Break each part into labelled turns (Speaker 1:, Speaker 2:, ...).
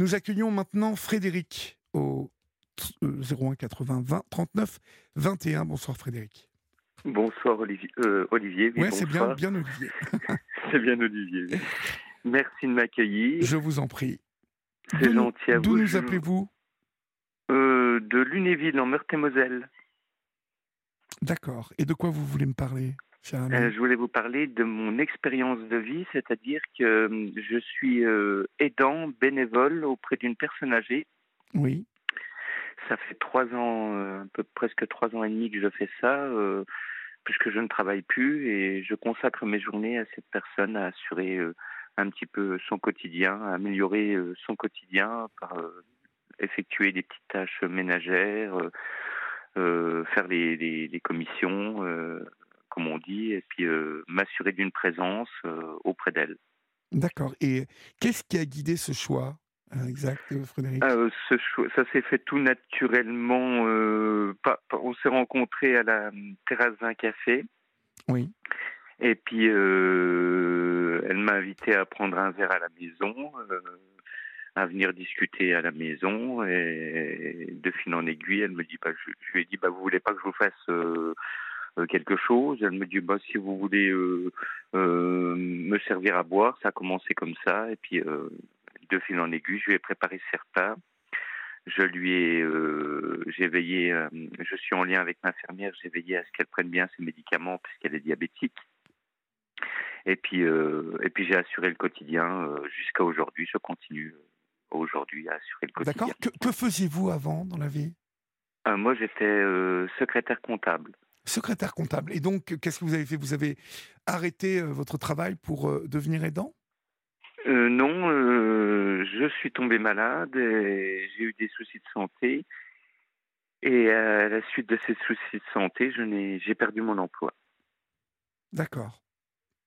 Speaker 1: Nous accueillons maintenant Frédéric au 01 80 20 39 21. Bonsoir Frédéric.
Speaker 2: Bonsoir Olivier. Euh, Olivier
Speaker 1: oui, c'est bien, bien Olivier.
Speaker 2: c'est bien Olivier. Merci de m'accueillir.
Speaker 1: Je vous en prie.
Speaker 2: C'est gentil à vous.
Speaker 1: D'où nous appelez-vous?
Speaker 2: Euh, De Lunéville, en Meurthe-et-Moselle.
Speaker 1: D'accord. Et de quoi vous voulez me parler?
Speaker 2: Euh, je voulais vous parler de mon expérience de vie, c'est-à-dire que euh, je suis aidant bénévole auprès d'une personne âgée.
Speaker 1: Oui.
Speaker 2: Ça fait trois ans, un peu presque trois ans et demi que je fais ça, puisque je ne travaille plus et je consacre mes journées à cette personne à assurer un petit peu son quotidien, améliorer euh, son quotidien par euh, effectuer des petites tâches ménagères, euh, faire les, les, commissions, comme on dit, et puis m'assurer d'une présence auprès d'elle.
Speaker 1: D'accord. Et qu'est-ce qui a guidé ce choix exact, Frédéric?
Speaker 2: Ce Ça s'est fait tout naturellement. on s'est rencontrés à la terrasse d'un café.
Speaker 1: Oui.
Speaker 2: Et puis, euh, elle m'a invité à prendre un verre à la maison, euh, à venir discuter à la maison. Et de fil en aiguille, elle me dit, bah, je, lui ai dit, bah, vous voulez pas que je vous fasse euh, quelque chose Elle me dit, bah, si vous voulez me servir à boire, ça a commencé comme ça. Et puis, de fil en aiguille, je lui ai préparé repas. Je lui ai, j'ai veillé, je suis en lien avec l'infirmière, j'ai veillé à ce qu'elle prenne bien ses médicaments puisqu'elle est diabétique. Et puis, euh, et puis j'ai assuré le quotidien euh, jusqu'à aujourd'hui. Je continue euh, aujourd'hui à assurer le quotidien.
Speaker 1: D'accord. Que, que faisiez-vous avant dans la vie?
Speaker 2: Moi, j'étais secrétaire comptable.
Speaker 1: Secrétaire comptable. Et donc, qu'est-ce que vous avez fait? Vous avez arrêté votre travail pour devenir aidant?
Speaker 2: Non, je suis tombé malade j'ai eu des soucis de santé. Et à la suite de ces soucis de santé, j'ai perdu mon emploi.
Speaker 1: D'accord.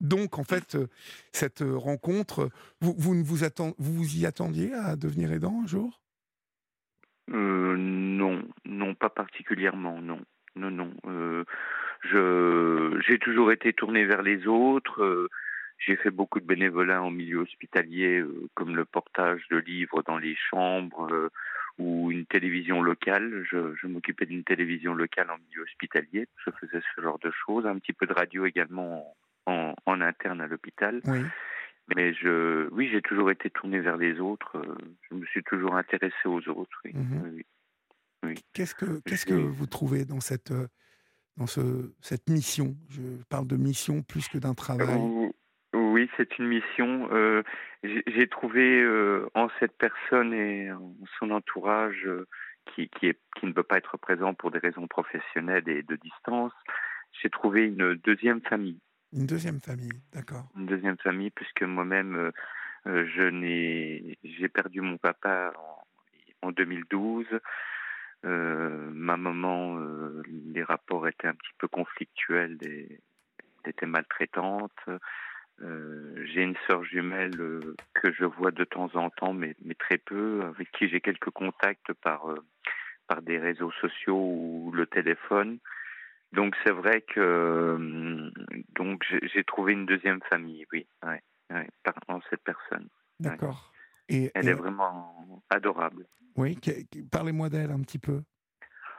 Speaker 1: Donc, en fait, euh, cette euh, rencontre, vous, vous, ne vous, vous, y attendiez à devenir aidant un jour?
Speaker 2: Euh, Non, non, pas particulièrement, non. Non, non. je, j'ai toujours été tourné vers les autres. j'ai fait beaucoup de bénévolat en milieu hospitalier, comme le portage de livres dans les chambres ou une télévision locale. Je, je m'occupais d'une télévision locale en milieu hospitalier. Je faisais ce genre de choses. Un petit peu de radio également en, en interne à l'hôpital.
Speaker 1: Oui.
Speaker 2: Mais je, oui, j'ai toujours été tourné vers les autres. Euh, je me suis toujours intéressé aux autres. Oui.
Speaker 1: Mhm. oui. Qu'est-ce que, qu'est-ce que vous trouvez dans cette, euh, dans ce, cette mission? Je parle de mission plus que d'un travail.
Speaker 2: oui, c'est une mission. Euh, j'ai trouvé en cette personne et en son entourage qui, qui, est, qui ne peut pas être présent pour des raisons professionnelles et de distance, j'ai trouvé une deuxième famille.
Speaker 1: Une deuxième famille, d'accord.
Speaker 2: Une deuxième famille, puisque moi-même, euh, euh, je n'ai, j'ai perdu mon papa en, 2012. Euh, ma maman, les rapports étaient un petit peu conflictuels, et, était maltraitante. j'ai une sœur jumelle que je vois de temps en temps, mais, très peu, avec qui j'ai quelques contacts par, par des réseaux sociaux ou le téléphone. Donc c'est vrai que euh, donc j'ai trouvé une deuxième famille, oui, ouais, ouais, par cette personne.
Speaker 1: D'accord.
Speaker 2: Et elle est vraiment adorable.
Speaker 1: Oui, parlez-moi d'elle un petit peu.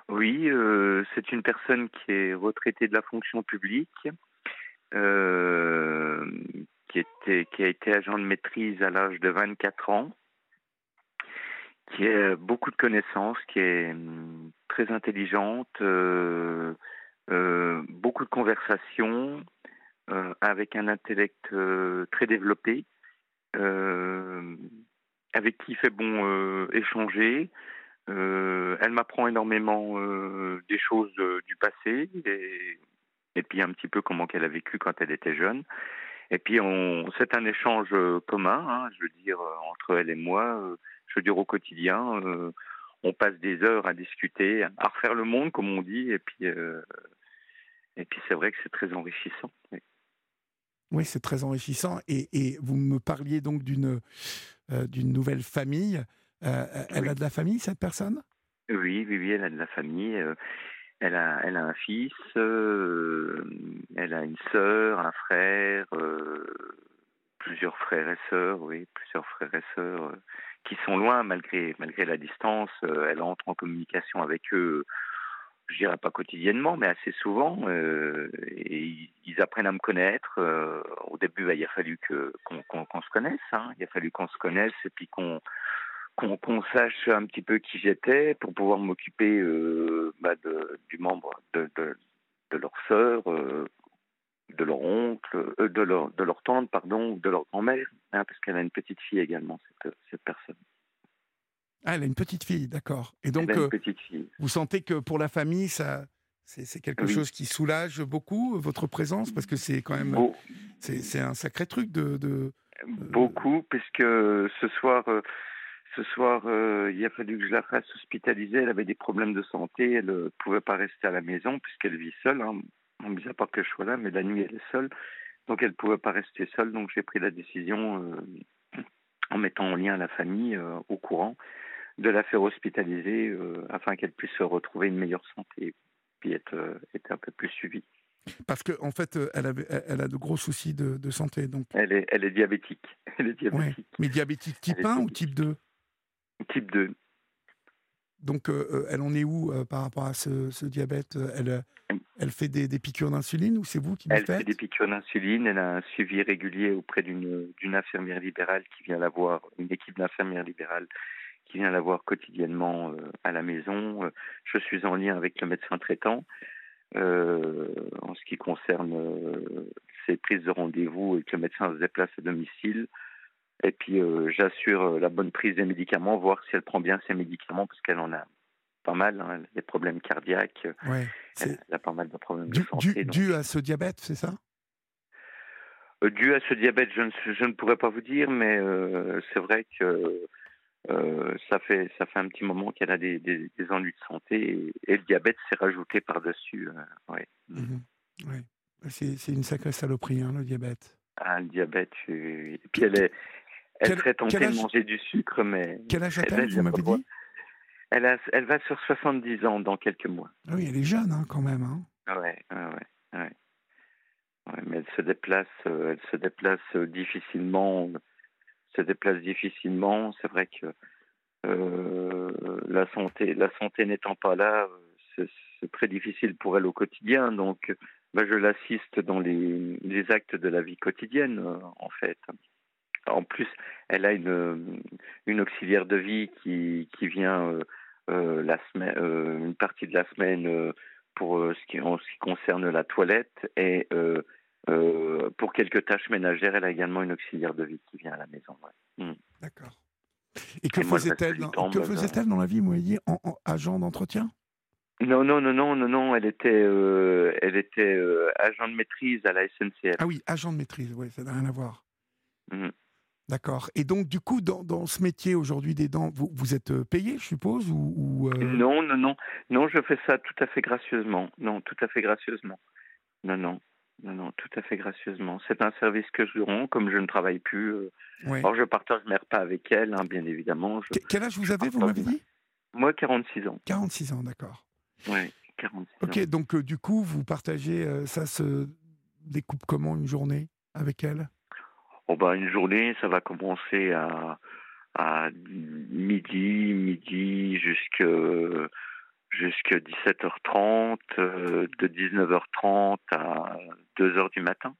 Speaker 2: Oui, euh, c'est une personne qui est retraitée de la fonction publique, euh, qui, était, qui a été agent de maîtrise à l'âge de 24 ans, qui a beaucoup de connaissances, qui est hum, très intelligente, euh, beaucoup de conversations, avec un intellect très développé, avec qui il fait bon échanger. elle m'apprend énormément des choses du passé et, puis un petit peu comment qu'elle a vécu quand elle était jeune. Et puis c'est un échange commun, hein, je veux dire entre elle et moi. je veux dire au quotidien, on passe des heures à discuter, à refaire le monde comme on dit, et puis et puis c'est vrai que c'est très enrichissant.
Speaker 1: Oui, c'est très enrichissant. Et, vous me parliez donc d'une euh, d'une nouvelle famille. Euh, elle a de la famille, cette personne?
Speaker 2: Oui, oui, oui, elle a de la famille. Euh, elle a, elle a un fils, elle a une sœur, un frère, plusieurs frères et sœurs, oui, plusieurs frères et sœurs qui sont loin malgré malgré la distance. elle entre en communication avec eux je dirais pas quotidiennement, mais assez souvent. Euh, et ils apprennent à me connaître. Euh, au début, bah, il a fallu qu'on se connaisse. Hein. Il a fallu qu'on se connaisse et puis qu'on qu'on sache un petit peu qui j'étais pour pouvoir m'occuper euh, bah, du membre de, de, de leur sœur, euh, de leur oncle, euh, de leur de leur tante, pardon, de leur grand-mère, hein, parce qu'elle a une petite fille également cette, cette personne.
Speaker 1: Ah, elle a une petite fille, d'accord. Et donc,
Speaker 2: elle a une petite fille.
Speaker 1: vous sentez que pour la famille, ça, c'est quelque chose qui soulage beaucoup votre présence parce que c'est quand même, c'est un sacré truc de. de
Speaker 2: beaucoup, puisque ce soir, ce soir, euh, il a fallu que je la fasse hospitaliser. Elle avait des problèmes de santé. Elle ne pouvait pas rester à la maison puisqu'elle vit seule. Hein. mis à part que je sois là, mais la nuit, elle est seule. Donc, elle ne pouvait pas rester seule. Donc, j'ai pris la décision, euh, en mettant en lien la famille euh, au courant, de la faire hospitaliser afin qu'elle puisse retrouver une meilleure santé puis être, être un peu plus suivie.
Speaker 1: Parce qu'en en fait, elle, avait, elle a de gros soucis de, de santé. Donc...
Speaker 2: Elle, est, elle est diabétique. Elle est diabétique.
Speaker 1: Mais diabétique type 1 ou type 2
Speaker 2: Type 2.
Speaker 1: Donc, euh, euh, elle en est où euh, par rapport à ce, diabète? Elle, elle fait des, piqûres d'insuline ou c'est vous qui
Speaker 2: le
Speaker 1: faites Elle
Speaker 2: fait des piqûres d'insuline. Elle a un suivi régulier auprès d'une infirmière libérale qui vient la voir, une équipe d'infirmières libérales qui vient la voir quotidiennement à la maison. Je suis en lien avec le médecin traitant en ce qui concerne ses prises de rendez-vous et que le médecin se déplace à domicile. Et puis euh, j'assure euh, la bonne prise des médicaments, voir si elle prend bien ses médicaments, parce qu'elle en a pas mal, hein, des problèmes cardiaques.
Speaker 1: Ouais,
Speaker 2: elle, a pas mal de problèmes
Speaker 1: de
Speaker 2: santé.
Speaker 1: Dû, à ce diabète, c'est ça?
Speaker 2: Euh, Dû à ce diabète, je ne, je ne pourrais pas vous dire, mais c'est vrai que ça fait ça fait un petit moment qu'elle a des, des, ennuis de santé et, le diabète s'est rajouté par dessus. ouais.
Speaker 1: Mhm. C'est une sacrée saloperie, hein, le diabète.
Speaker 2: Ah, le diabète. Et puis elle est elle serait tentée de manger du sucre, mais.
Speaker 1: Quel âge a-t-elle, vous m'avez dit?
Speaker 2: elle, a, elle va sur 70 ans dans quelques mois.
Speaker 1: Ah oui, elle est jeune hein, quand même. Hein.
Speaker 2: Ouais, ouais, ouais, mais elle se déplace, euh, elle se déplace euh, difficilement, se déplace difficilement. C'est vrai que euh, la santé, la santé n'étant pas là, c'est très difficile pour elle au quotidien. Donc, bah, je l'assiste dans les, actes de la vie quotidienne, en fait. En plus, elle a une, auxiliaire de vie qui, vient euh, euh, la semaine, euh, une partie de la semaine pour qui, en ce qui concerne la toilette et pour quelques tâches ménagères, elle a également une auxiliaire de vie qui vient à la maison.
Speaker 1: Hmm. D'accord. Et que faisait-elle dans, que faisait dans la vie, vous dit, en, agent d'entretien?
Speaker 2: Non, non, non, non, non, non. Elle était, elle était agent de maîtrise à la SNCF.
Speaker 1: Ah oui, agent de maîtrise. Oui, ça n'a rien à voir.
Speaker 2: Hmm.
Speaker 1: D'accord. Et donc, du coup, dans, dans ce métier aujourd'hui des dents, vous, vous êtes euh, payé, je suppose ou,
Speaker 2: euh? Non, non, non. Non, je fais ça tout à fait gracieusement. Non, tout à fait gracieusement. Non, non. Non, non, tout à fait gracieusement. C'est un service que je rends, comme je ne travaille plus. Euh... Alors, je partage mes repas avec elle, hein, bien évidemment.
Speaker 1: Quel âge vous avez, vous m'avez dit?
Speaker 2: Moi, 46 ans.
Speaker 1: 46 ans, d'accord.
Speaker 2: Oui, 46
Speaker 1: Ok, donc euh, du coup, vous partagez, ça se découpe comment une journée avec elle?
Speaker 2: Oh bah, une journée, ça va commencer à, à midi, midi jusqu'à jusqu'à 17h30, euh, de 19h30 à 2h du matin.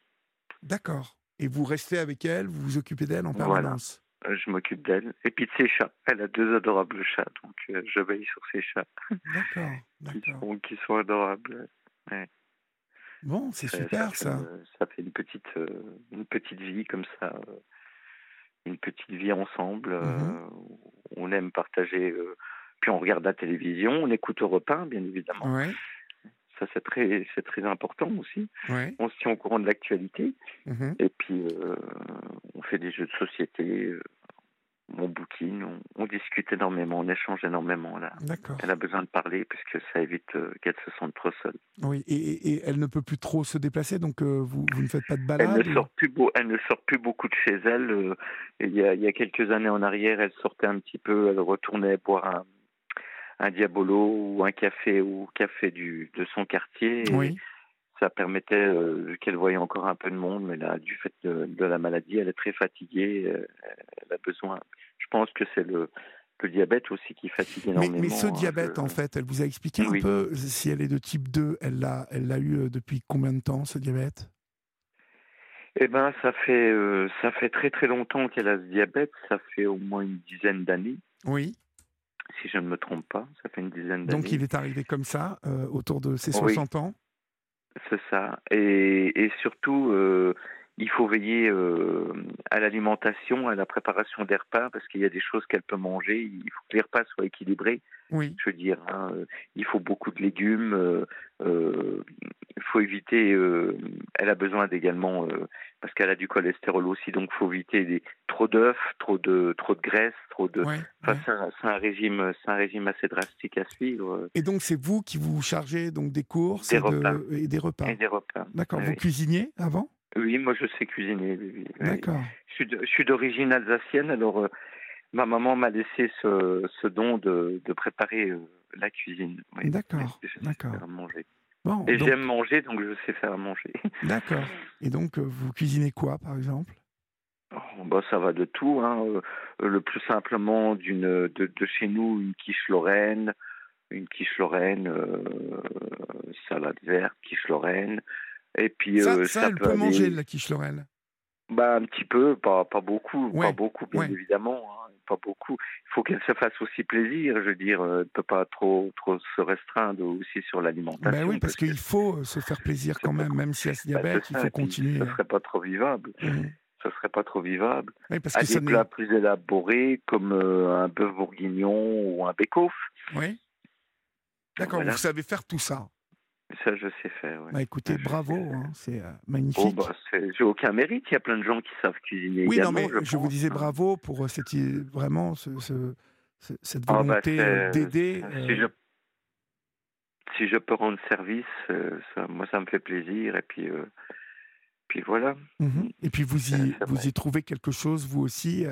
Speaker 1: D'accord. Et vous restez avec elle, vous vous occupez d'elle en permanence?
Speaker 2: Voilà. Euh, je m'occupe d'elle. Et puis de ses chats. Elle a deux adorables chats, donc euh, je veille sur ses chats.
Speaker 1: D'accord.
Speaker 2: Qui, sont, adorables. Ouais.
Speaker 1: Bon, c'est super ça.
Speaker 2: Ça fait, une petite, une petite vie comme ça, une petite vie ensemble. Euh, mmh on aime partager. Puis on regarde la télévision, on écoute au repas, bien évidemment. Ça c'est très, c'est très important aussi. On se tient au courant de l'actualité. Mmh Et puis on fait des jeux de société on bouquine, on, discute énormément, on échange énormément. Là. Elle a besoin de parler puisque ça évite euh, qu'elle se sente trop seule.
Speaker 1: Oui, et, elle ne peut plus trop se déplacer, donc euh, vous, ne faites pas de balade
Speaker 2: elle ne, sort plus elle ne sort plus beaucoup de chez elle. Euh, il, y a, quelques années en arrière, elle sortait un petit peu, elle retournait boire un, un diabolo ou un café ou café du, de son quartier.
Speaker 1: oui.
Speaker 2: ça permettait qu'elle voyait encore un peu de monde, mais là, du fait de, la maladie, elle est très fatiguée. elle a besoin. Je pense que c'est le, le diabète aussi qui fatigue énormément.
Speaker 1: Mais, ce hein, diabète, en fait, elle vous a expliqué un peu si elle est de type 2, elle l'a, elle l'a eu depuis combien de temps, ce diabète?
Speaker 2: Eh ben, ça fait euh, ça fait très très longtemps qu'elle a ce diabète. Ça fait au moins une dizaine d'années.
Speaker 1: Oui.
Speaker 2: Si je ne me trompe pas, ça fait une dizaine d'années.
Speaker 1: Donc il est arrivé comme ça, euh, autour de ses 60 ans?
Speaker 2: C'est ça. Et, et surtout, euh, il faut veiller euh, à l'alimentation, à la préparation des repas, parce qu'il y a des choses qu'elle peut manger. Il faut que les repas soient équilibrés.
Speaker 1: Oui.
Speaker 2: Je veux dire, hein, il faut beaucoup de légumes. Il faut éviter. Elle a besoin d'également, parce qu'elle a du cholestérol aussi, donc il faut éviter des, trop d'œufs, trop de trop de graisse, trop de. enfin, c'est un, régime, c'est un régime assez drastique à suivre.
Speaker 1: Et donc c'est vous qui vous chargez donc des courses et, des repas.
Speaker 2: Et des repas.
Speaker 1: D'accord. Vous cuisiniez avant?
Speaker 2: Oui, moi je sais cuisiner.
Speaker 1: D'accord.
Speaker 2: Je suis d'origine alsacienne, alors euh, ma maman m'a laissé ce, ce don de, de préparer euh, la cuisine.
Speaker 1: D'accord. D'accord.
Speaker 2: manger. Et j'aime manger, donc je sais faire à manger.
Speaker 1: D'accord. Et donc, euh, vous cuisinez quoi, par exemple?
Speaker 2: Oh, bah, Ça va de tout. Hein. le plus simplement, d'une, de, de, chez nous, une quiche lorraine, une quiche lorraine, salade verte, quiche lorraine, et puis,
Speaker 1: ça, euh, ça, elle peut, manger de la quiche Lorraine?
Speaker 2: Bah, Un petit peu, pas, pas beaucoup, pas beaucoup, bien évidemment. Hein, pas beaucoup. Il faut qu'elle se fasse aussi plaisir. Je veux dire, elle ne peut pas trop, trop se restreindre aussi sur l'alimentation.
Speaker 1: Ben oui, parce, qu'il faut euh, se faire plaisir quand même, même si elle bah, diabète, il faut continuer.
Speaker 2: Ce ne serait pas trop vivable. Ce mmh. ne serait pas trop vivable. Oui, parce que des plats plus élaborés, comme euh, un bœuf bourguignon ou un bake-off.
Speaker 1: Oui. D'accord, vous savez faire tout ça.
Speaker 2: Ça, je sais faire.
Speaker 1: Bah, écoutez, bravo, hein, c'est euh, oh, magnifique.
Speaker 2: bah, j'ai aucun mérite. Il y a plein de gens qui savent cuisiner.
Speaker 1: Oui,
Speaker 2: non,
Speaker 1: mais
Speaker 2: je,
Speaker 1: vous disais hein. bravo pour euh, cette, vraiment ce, cette ah, bah, volonté euh, d'aider.
Speaker 2: Si, je, si je peux rendre service, ça, moi, ça me fait plaisir. Et puis, puis voilà.
Speaker 1: Mmh et puis, vous y, vous y trouvez quelque chose, vous aussi,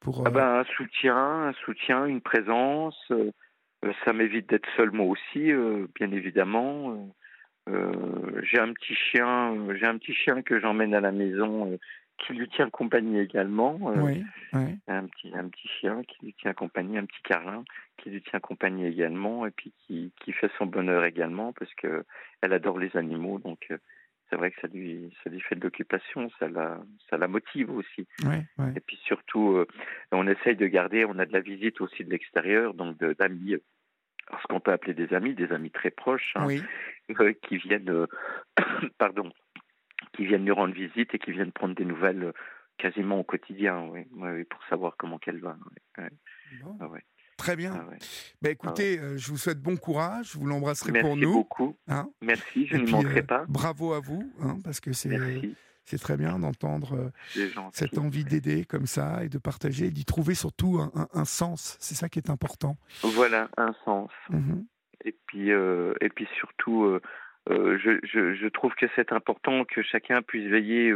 Speaker 1: pour.
Speaker 2: Ah ben, un soutien, un soutien, une présence. Euh, ça m'évite d'être seul moi aussi, euh, bien évidemment. Euh, j'ai un petit chien, j'ai un petit chien que j'emmène à la maison qui lui tient compagnie également.
Speaker 1: oui,
Speaker 2: Un petit un petit chien qui lui tient compagnie, un petit carlin qui lui tient compagnie également et puis qui, qui fait son bonheur également parce que elle adore les animaux donc c'est vrai que ça lui, ça lui fait de l'occupation, ça la, ça la motive aussi. Et puis surtout, euh, on essaye de garder, on a de la visite aussi de l'extérieur, donc d'amis, ce qu'on peut appeler des amis, des amis très proches, hein, euh, qui viennent, euh, pardon, qui viennent nous rendre visite et qui viennent prendre des nouvelles quasiment au quotidien, oui, pour savoir comment qu'elle va.
Speaker 1: Bon. Ah Très bien. Ah bah, écoutez, euh, je vous souhaite bon courage. Je vous l'embrasserai pour nous.
Speaker 2: Merci beaucoup. Hein. Merci, je ne manquerai euh, pas.
Speaker 1: Bravo à vous, hein, parce que c'est c'est très bien d'entendre euh, cette envie d'aider comme ça et de partager et d'y trouver surtout un, sens. C'est ça qui est important.
Speaker 2: Voilà, un sens. Mmh et puis et puis surtout, je, je, je, trouve que c'est important que chacun puisse veiller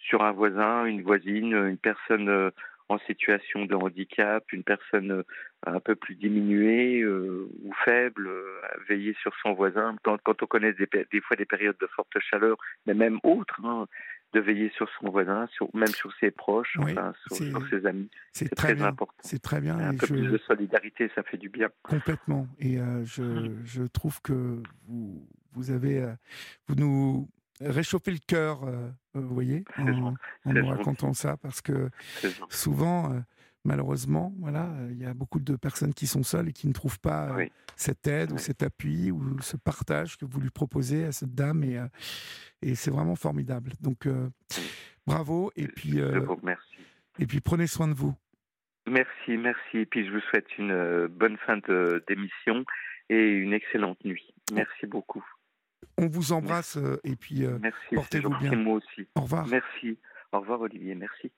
Speaker 2: sur un voisin, une voisine, une personne en situation de handicap, une personne euh, un peu plus diminuée euh, ou faible, euh, veiller sur son voisin. Quand, quand on connaît des, des, fois des périodes de forte chaleur, mais même autres, hein, de veiller sur son voisin, sur, même sur ses proches, enfin, sur, ses amis.
Speaker 1: C'est très, important. C'est très bien.
Speaker 2: Un peu plus de solidarité, ça fait du bien.
Speaker 1: Complètement. Et je, mmh. je, trouve que vous, vous avez, vous nous réchauffer le cœur, euh, euh, vous voyez, en, nous racontant ça, parce que souvent, euh, malheureusement, voilà, il y a beaucoup de personnes qui sont seules et qui ne trouvent pas cette aide ou cet appui ou ce partage que vous lui proposez à cette dame, et, et c'est vraiment formidable. Donc, bravo, et puis, et puis prenez soin de vous.
Speaker 2: Merci, merci, et puis je vous souhaite une bonne fin d'émission et une excellente nuit. Merci beaucoup.
Speaker 1: On vous embrasse euh, et puis euh, portez-vous bien.
Speaker 2: Moi aussi.
Speaker 1: Au revoir.
Speaker 2: Merci. Au revoir Olivier. Merci.